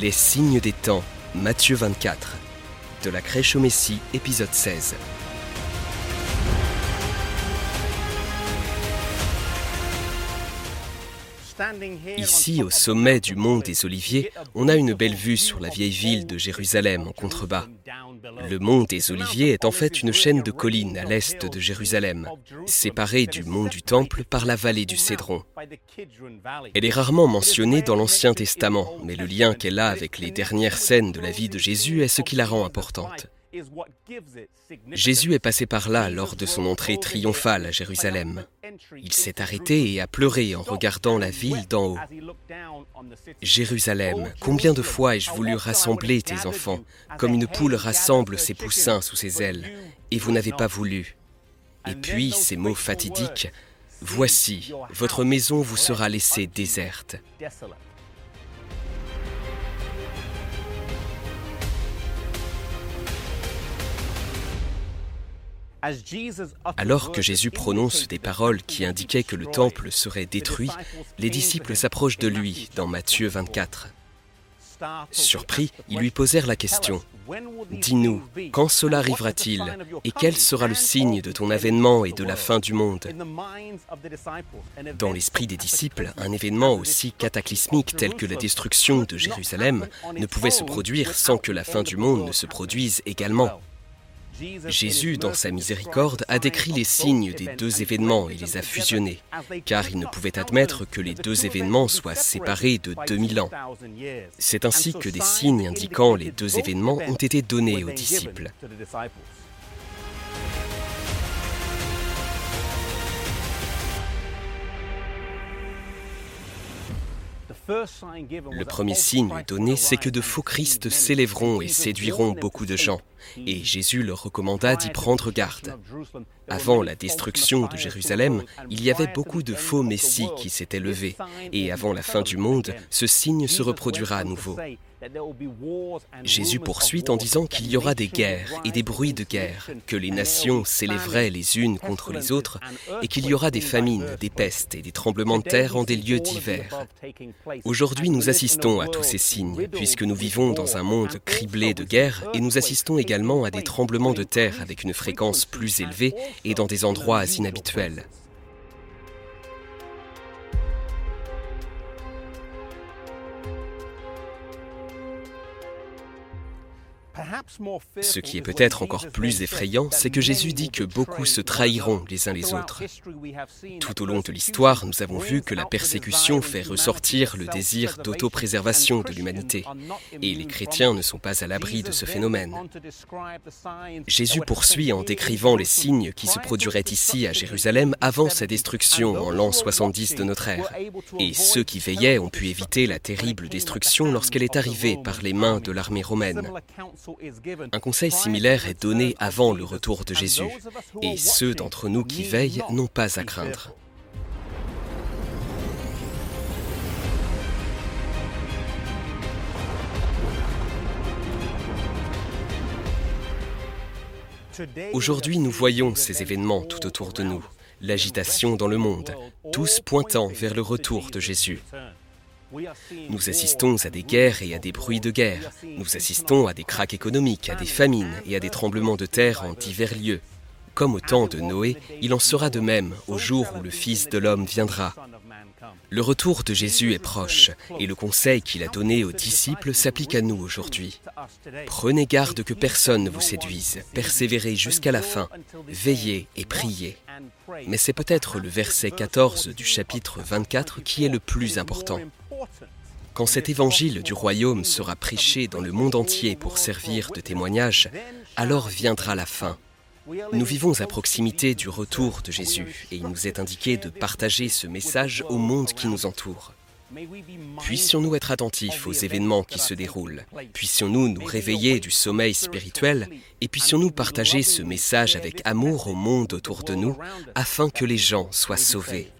Les signes des temps, Matthieu 24. De la crèche au Messie, épisode 16. Ici, au sommet du mont des Oliviers, on a une belle vue sur la vieille ville de Jérusalem en contrebas. Le mont des Oliviers est en fait une chaîne de collines à l'est de Jérusalem, séparée du mont du Temple par la vallée du Cédron. Elle est rarement mentionnée dans l'Ancien Testament, mais le lien qu'elle a avec les dernières scènes de la vie de Jésus est ce qui la rend importante. Jésus est passé par là lors de son entrée triomphale à Jérusalem. Il s'est arrêté et a pleuré en regardant la ville d'en haut. Jérusalem, combien de fois ai-je voulu rassembler tes enfants, comme une poule rassemble ses poussins sous ses ailes, et vous n'avez pas voulu. Et puis ces mots fatidiques, Voici, votre maison vous sera laissée déserte. Alors que Jésus prononce des paroles qui indiquaient que le temple serait détruit, les disciples s'approchent de lui dans Matthieu 24. Surpris, ils lui posèrent la question, Dis-nous, quand cela arrivera-t-il et quel sera le signe de ton avènement et de la fin du monde? Dans l'esprit des disciples, un événement aussi cataclysmique tel que la destruction de Jérusalem ne pouvait se produire sans que la fin du monde ne se produise également. Jésus, dans sa miséricorde, a décrit les signes des deux événements et les a fusionnés, car il ne pouvait admettre que les deux événements soient séparés de 2000 ans. C'est ainsi que des signes indiquant les deux événements ont été donnés aux disciples. Le premier signe donné, c'est que de faux Christ s'élèveront et séduiront beaucoup de gens, et Jésus leur recommanda d'y prendre garde. Avant la destruction de Jérusalem, il y avait beaucoup de faux messies qui s'étaient levés, et avant la fin du monde, ce signe se reproduira à nouveau. Jésus poursuit en disant qu'il y aura des guerres et des bruits de guerre, que les nations s'élèveraient les unes contre les autres, et qu'il y aura des famines, des pestes et des tremblements de terre en des lieux divers. Aujourd'hui, nous assistons à tous ces signes, puisque nous vivons dans un monde criblé de guerres, et nous assistons également à des tremblements de terre avec une fréquence plus élevée et dans des endroits inhabituels. Ce qui est peut-être encore plus effrayant, c'est que Jésus dit que beaucoup se trahiront les uns les autres. Tout au long de l'histoire, nous avons vu que la persécution fait ressortir le désir d'autopréservation de l'humanité, et les chrétiens ne sont pas à l'abri de ce phénomène. Jésus poursuit en décrivant les signes qui se produiraient ici à Jérusalem avant sa destruction en l'an 70 de notre ère, et ceux qui veillaient ont pu éviter la terrible destruction lorsqu'elle est arrivée par les mains de l'armée romaine. Un conseil similaire est donné avant le retour de Jésus, et ceux d'entre nous qui veillent n'ont pas à craindre. Aujourd'hui, nous voyons ces événements tout autour de nous, l'agitation dans le monde, tous pointant vers le retour de Jésus. Nous assistons à des guerres et à des bruits de guerre. Nous assistons à des craques économiques, à des famines et à des tremblements de terre en divers lieux. Comme au temps de Noé, il en sera de même au jour où le Fils de l'homme viendra. Le retour de Jésus est proche et le conseil qu'il a donné aux disciples s'applique à nous aujourd'hui. Prenez garde que personne ne vous séduise, persévérez jusqu'à la fin, veillez et priez. Mais c'est peut-être le verset 14 du chapitre 24 qui est le plus important. Quand cet évangile du royaume sera prêché dans le monde entier pour servir de témoignage, alors viendra la fin. Nous vivons à proximité du retour de Jésus et il nous est indiqué de partager ce message au monde qui nous entoure. Puissions-nous être attentifs aux événements qui se déroulent, puissions-nous nous réveiller du sommeil spirituel et puissions-nous partager ce message avec amour au monde autour de nous afin que les gens soient sauvés.